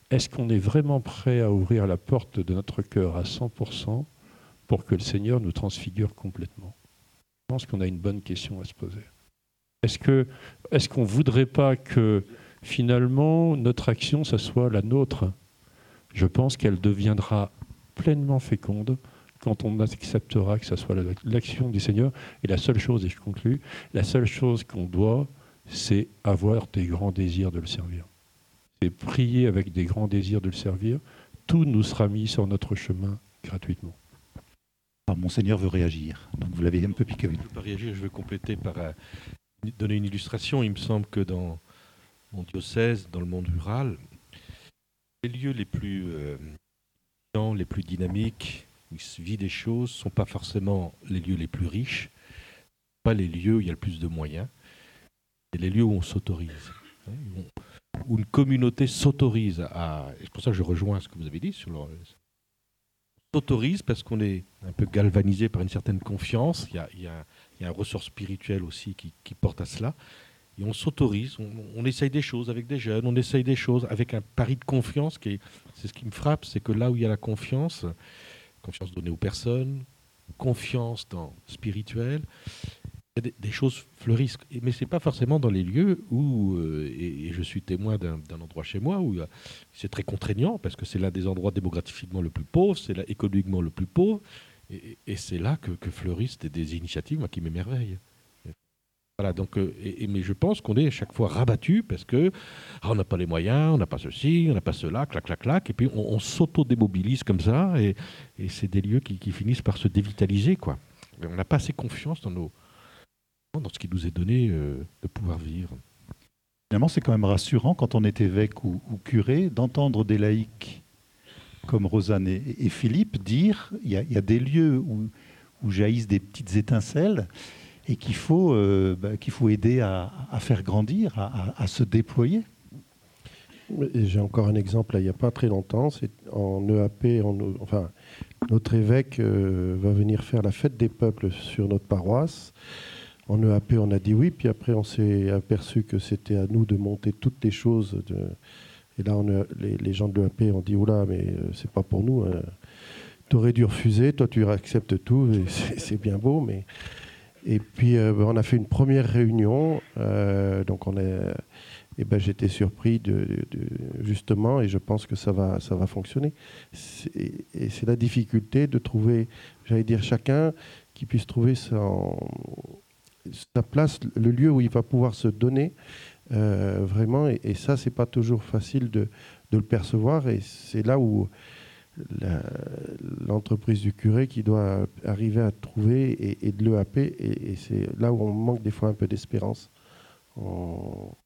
est-ce qu'on est vraiment prêt à ouvrir la porte de notre cœur à 100% pour que le Seigneur nous transfigure complètement? Pense qu'on a une bonne question à se poser. Est-ce qu'on voudrait pas que finalement notre action, ça soit la nôtre? Je pense qu'elle deviendra pleinement féconde quand on acceptera que ça soit l'action du Seigneur. Et la seule chose, et je conclus, la seule chose qu'on doit, c'est avoir des grands désirs de le servir. C'est prier avec des grands désirs de le servir. Tout nous sera mis sur notre chemin gratuitement. Monseigneur veut réagir. Donc vous l'avez un peu piqué. Je ne veux pas réagir, je veux compléter par donner une illustration. Il me semble que dans mon diocèse, dans le monde rural, Les lieux les plus, euh, les dynamiques, où il se vit des choses, ne sont pas forcément les lieux les plus riches, pas les lieux où il y a le plus de moyens, c'est les lieux où on s'autorise. Hein, où une communauté s'autorise à. C'est pour ça que je rejoins ce que vous avez dit sur le. S'autorise parce qu'on est un peu galvanisé par une certaine confiance. Il y a, il y a, un ressort spirituel aussi qui, porte à cela. Et on s'autorise, on, essaye des choses avec des jeunes, on essaye des choses avec un pari de confiance. Qui c'est ce qui me frappe, c'est que là où il y a la confiance, confiance donnée aux personnes, confiance dans spirituel, des, choses fleurissent. Mais ce n'est pas forcément dans les lieux où, euh, et, je suis témoin d'un endroit chez moi, où c'est très contraignant, parce que c'est l'un des endroits démographiquement le plus pauvre, c'est là économiquement le plus pauvre, et, c'est là que, fleurissent des, initiatives qui m'émerveillent. Voilà, donc, euh, mais je pense qu'on est à chaque fois rabattu parce que ah, on n'a pas les moyens, on n'a pas ceci, on n'a pas cela, clac, clac, clac, et puis on, s'auto-démobilise comme ça, et, c'est des lieux qui, qui, finissent par se dévitaliser, quoi. On n'a pas assez confiance dans nos, dans ce qui nous est donné euh, de pouvoir vivre. Finalement, c'est quand même rassurant quand on est évêque ou, curé d'entendre des laïcs comme Rosanne et, Philippe dire il y, a des lieux où, jaillissent des petites étincelles et qu'il faut, euh, bah, qu'il faut aider à, faire grandir, à, se déployer. J'ai encore un exemple, il n'y a pas très longtemps, c'est en EAP, enfin, notre évêque euh, va venir faire la fête des peuples sur notre paroisse en EAP, on a dit oui, puis après, on s'est aperçu que c'était à nous de monter toutes les choses. Et là, les, gens de l'EAP ont dit oula, mais euh, c'est pas pour nous. Hein. Tu aurais dû refuser, toi, tu acceptes tout, c'est bien beau. Et puis, euh, ben, on a fait une première réunion. Euh, donc, on ben, j'étais surpris de, justement, et je pense que ça va, ça va fonctionner. Et c'est la difficulté de trouver, j'allais dire, chacun qui puisse trouver son, sa place, le lieu où il va pouvoir se donner euh, vraiment. Et, ça, c'est pas toujours facile de, le percevoir. Et c'est là où l'entreprise du curé qui doit arriver à trouver et, de l'EAP. Et, et c'est là où on manque des fois un peu d'espérance. En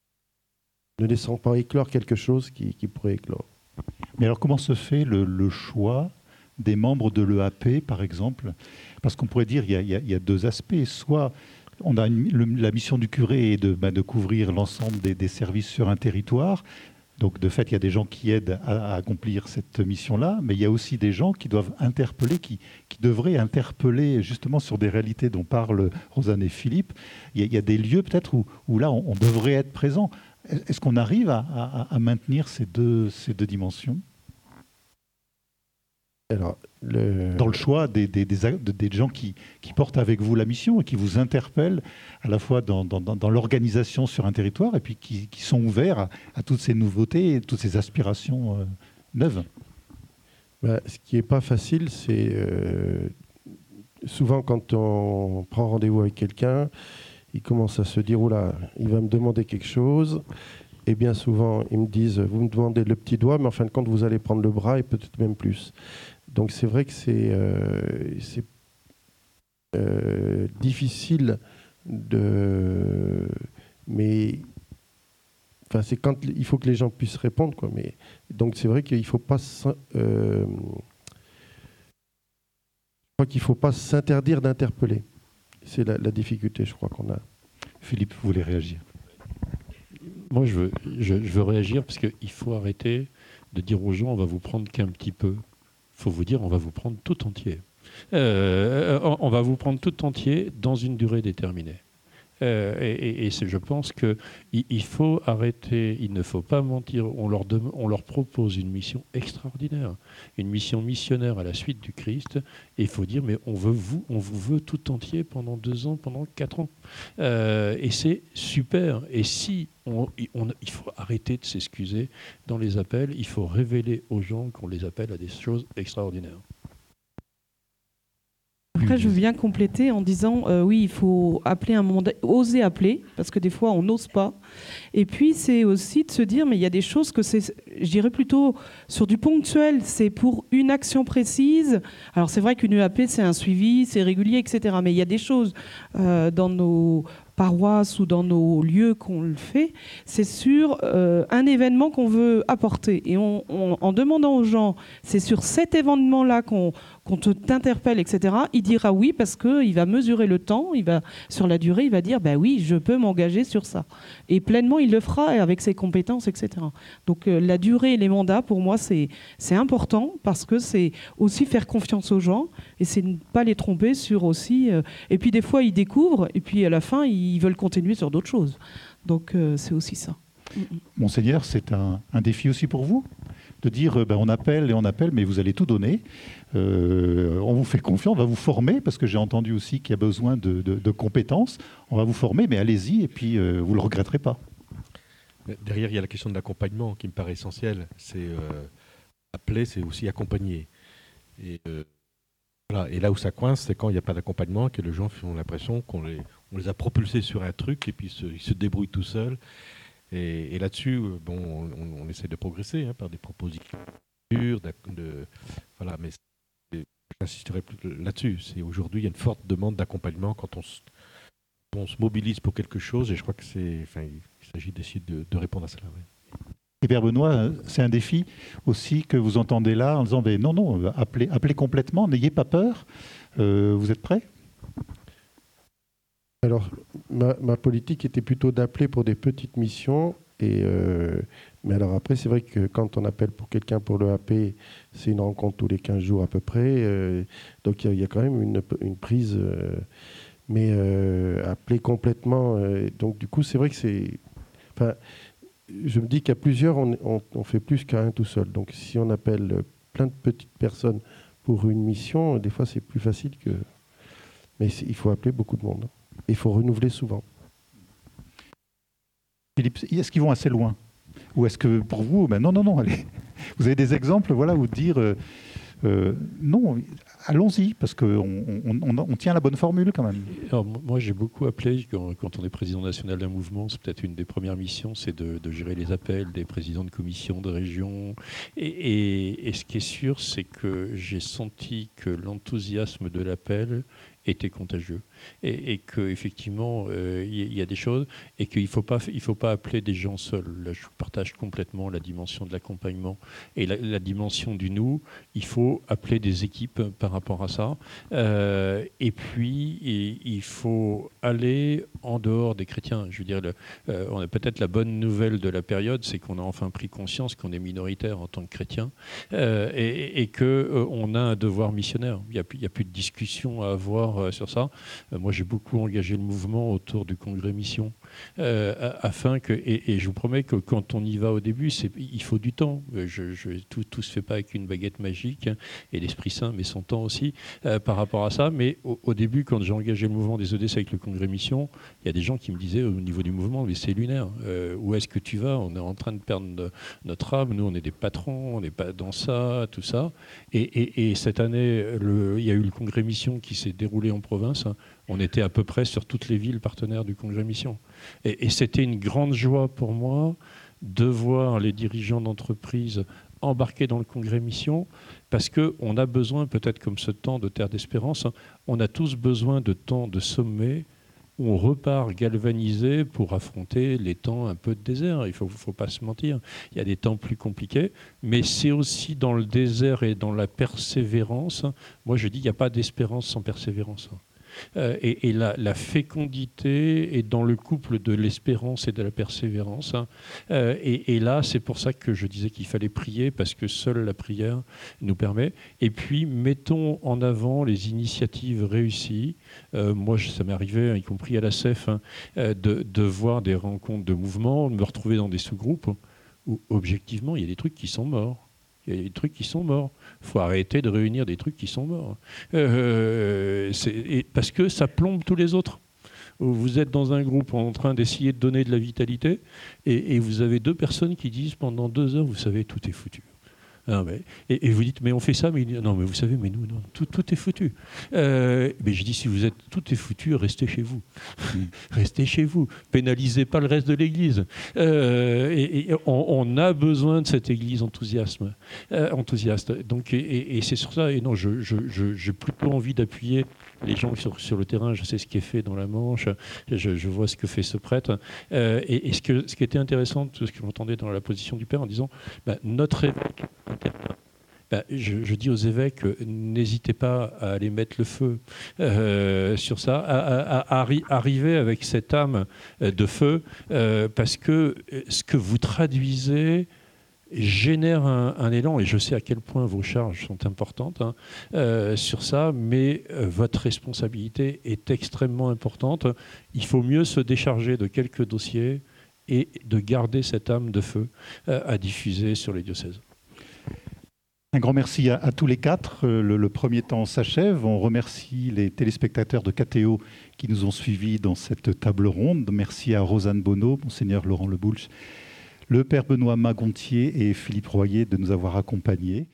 ne laissant pas éclore quelque chose qui, pourrait éclore. Mais alors, comment se fait le, choix des membres de l'EAP, par exemple? Parce qu'on pourrait dire qu'il y, y, a deux aspects. Soit on a la mission du curé est de, bah, couvrir l'ensemble des, services sur un territoire. Donc, de fait, il y a des gens qui aident à, accomplir cette mission-là, mais il y a aussi des gens qui doivent interpeller, qui, devraient interpeller justement sur des réalités dont parlent Rosanne et Philippe. Il y a, des lieux peut-être où, là, on, devrait être présent. Est-ce qu'on arrive à, maintenir ces deux dimensions? Alors, Dans le choix des, gens qui, portent avec vous la mission et qui vous interpellent à la fois dans, l'organisation sur un territoire et puis qui, sont ouverts à, toutes ces nouveautés et toutes ces aspirations euh, neuves. Bah, ce qui n'est pas facile, c'est euh, souvent quand on prend rendez-vous avec quelqu'un, il commence à se dire, oula, il va me demander quelque chose. Et bien souvent, ils me disent, vous me demandez le petit doigt, mais en fin de compte, vous allez prendre le bras et peut-être même plus. Donc c'est vrai que c'est euh, euh, difficile de... Mais enfin, c'est quand il faut que les gens puissent répondre. Quoi. Mais, donc c'est vrai qu'il ne faut pas... Euh, je crois qu'il faut pas s'interdire d'interpeller. C'est la, difficulté, je crois qu'on a. Philippe, vous voulez réagir? Moi, je veux, je veux réagir parce qu'il faut arrêter de dire aux gens on va vous prendre qu'un petit peu faut vous dire, on va vous prendre tout entier. Euh, on va vous prendre tout entier dans une durée déterminée. Euh, et, je pense qu'il il faut arrêter, il ne faut pas mentir. On leur, on leur propose une mission extraordinaire, une mission missionnaire à la suite du Christ. Et il faut dire, mais on, veut vous, on vous veut tout entier pendant deux ans, pendant quatre ans. Euh, et c'est super. Et si on, il faut arrêter de s'excuser dans les appels, il faut révéler aux gens qu'on les appelle à des choses extraordinaires. Après, je veux bien compléter en disant euh, oui, il faut appeler un moment, oser appeler, parce que des fois on n'ose pas. Et puis c'est aussi de se dire mais il y a des choses que c'est, je dirais plutôt sur du ponctuel, c'est pour une action précise. Alors c'est vrai qu'une EAP c'est un suivi, c'est régulier, etc. Mais il y a des choses euh, dans nos paroisses ou dans nos lieux qu'on le fait, c'est sur euh, un événement qu'on veut apporter. Et en demandant aux gens, c'est sur cet événement-là qu'on qu'on t'interpelle, etc., il dira oui parce qu'il va mesurer le temps, il va, sur la durée, il va dire ben oui, je peux m'engager sur ça. Et pleinement, il le fera avec ses compétences, etc. Donc euh, la durée et les mandats, pour moi, c'est important parce que c'est aussi faire confiance aux gens et c'est ne pas les tromper sur aussi. Euh, et puis des fois, ils découvrent et puis à la fin, ils veulent continuer sur d'autres choses. Donc euh, c'est aussi ça. Monseigneur, c'est un, un défi aussi pour vous de dire ben, on appelle et on appelle, mais vous allez tout donner. Euh, on vous fait confiance, on va vous former, parce que j'ai entendu aussi qu'il y a besoin de, compétences. On va vous former, mais allez-y, et puis euh, vous ne le regretterez pas. Derrière, il y a la question de l'accompagnement qui me paraît essentielle. C'est appeler, c'est aussi accompagner. Et, là où ça coince, c'est quand il n'y a pas d'accompagnement, que les gens ont l'impression qu'on les, a propulsés sur un truc, et puis ils se débrouillent tout seuls. Et, là-dessus, euh, bon, on, essaie de progresser hein, par des propositions. Voilà, mais j'insisterai plus là-dessus. C'est aujourd'hui, il y a une forte demande d'accompagnement quand on se, on se mobilise pour quelque chose, et je crois que c'est, enfin, il s'agit d'essayer de, répondre à cela. Et Père Benoît, c'est un défi aussi que vous entendez là en disant mais non, non, appelez, appelez complètement, n'ayez pas peur. Euh, vous êtes prêts alors, ma, politique était plutôt d'appeler pour des petites missions. Et, euh, mais alors après, c'est vrai que quand on appelle pour quelqu'un pour le AP, c'est une rencontre tous les 15 jours à peu près. Euh, donc il y, a quand même une, prise. Euh, mais appeler complètement. donc du coup, c'est vrai que c'est. Enfin, je me dis qu'à plusieurs, on, on, fait plus qu'à un tout seul. Donc si on appelle plein de petites personnes pour une mission, des fois c'est plus facile que. Mais il faut appeler beaucoup de monde. Il faut renouveler souvent. Philippe, est-ce qu'ils vont assez loin? Ou est-ce que pour vous, ben non, non, non, allez. Vous avez des exemples, voilà, où dire euh, euh, non, allons-y, parce qu'on on, tient la bonne formule quand même. moi, j'ai beaucoup appelé, quand, on est président national d'un mouvement, c'est peut-être une des premières missions, c'est de, gérer les appels des présidents de commission, de région. et ce qui est sûr, c'est que j'ai senti que l'enthousiasme de l'appel était contagieux et, et qu'effectivement, euh, il y, a des choses et qu'il ne faut, pas, il faut pas appeler des gens seuls. Là, je partage complètement la dimension de l'accompagnement et la, dimension du nous. Il faut appeler des équipes par rapport à ça. Euh, et puis, il faut aller en dehors des chrétiens. Je veux dire, euh, on a peut-être la bonne nouvelle de la période, c'est qu'on a enfin pris conscience qu'on est minoritaire en tant que chrétien et, qu'on a un devoir missionnaire. Il n'y a, plus de discussion à avoir sur ça. Euh, moi, j'ai beaucoup engagé le mouvement autour du congrès mission, euh, afin que, et, je vous promets que quand on y va au début, il faut du temps. Euh, tout se fait pas avec une baguette magique, hein, et l'Esprit Saint met son temps aussi par rapport à ça. Mais au, début, quand j'ai engagé le mouvement des EDC avec le congrès mission, il y a des gens qui me disaient au niveau du mouvement, mais c'est lunaire. où est-ce que tu vas? On est en train de perdre notre âme. Nous, on est des patrons, on n'est pas dans ça, tout ça. Et, et cette année, il y a eu le congrès mission qui s'est déroulé en province. Hein on était à peu près sur toutes les villes partenaires du Congrès Mission. Et, c'était une grande joie pour moi de voir les dirigeants d'entreprise embarqués dans le Congrès Mission, parce qu'on a besoin, peut-être comme ce temps de Terre d'Espérance, on a tous besoin de temps de sommet où on repart galvanisé pour affronter les temps un peu de désert. Il ne faut, faut, pas se mentir. Il y a des temps plus compliqués, mais c'est aussi dans le désert et dans la persévérance. Moi, je dis qu'il n'y a pas d'espérance sans persévérance. Euh, et, la, fécondité est dans le couple de l'espérance et de la persévérance. Hein. Euh, et, là, c'est pour ça que je disais qu'il fallait prier, parce que seule la prière nous permet. Et puis, mettons en avant les initiatives réussies. Euh, moi, ça m'est arrivé, y compris à la CEF, hein, de, voir des rencontres de mouvements, de me retrouver dans des sous-groupes où, objectivement, il y a des trucs qui sont morts. Il y a des trucs qui sont morts. Il faut arrêter de réunir des trucs qui sont morts. Euh, parce que ça plombe tous les autres. Vous êtes dans un groupe en train d'essayer de donner de la vitalité et, vous avez deux personnes qui disent pendant deux heures, vous savez, tout est foutu. Ah, et, vous dites, mais on fait ça, mais non, mais vous savez, mais nous, non, tout, est foutu. Euh, mais je dis, si vous êtes, tout est foutu, restez chez vous. Mm. restez chez vous. Pénalisez pas le reste de l'Église. Euh, et, on, a besoin de cette Église enthousiasme, euh, enthousiaste. Donc, et, c'est sur ça. Et non, j'ai je, plutôt envie d'appuyer les gens sur, sur, le terrain. Je sais ce qui est fait dans la Manche. Je, vois ce que fait ce prêtre. et, ce, qui était intéressant, ce que j'entendais dans la position du Père, en disant, bah, notre évêque bah, je, dis aux évêques, n'hésitez pas à aller mettre le feu euh, sur ça, à, arriver avec cette âme euh, de feu, euh, parce que ce que vous traduisez génère un, élan, et je sais à quel point vos charges sont importantes hein, sur ça, mais votre responsabilité est extrêmement importante. Il faut mieux se décharger de quelques dossiers et de garder cette âme de feu à diffuser sur les diocèses. Un grand merci à, tous les quatre. Euh, le, premier temps s'achève. On remercie les téléspectateurs de KTO qui nous ont suivis dans cette table ronde. Merci à Rosanne Bonneau, Monseigneur Laurent Leboulch, le Père Benoît Magontier et Philippe Royer de nous avoir accompagnés.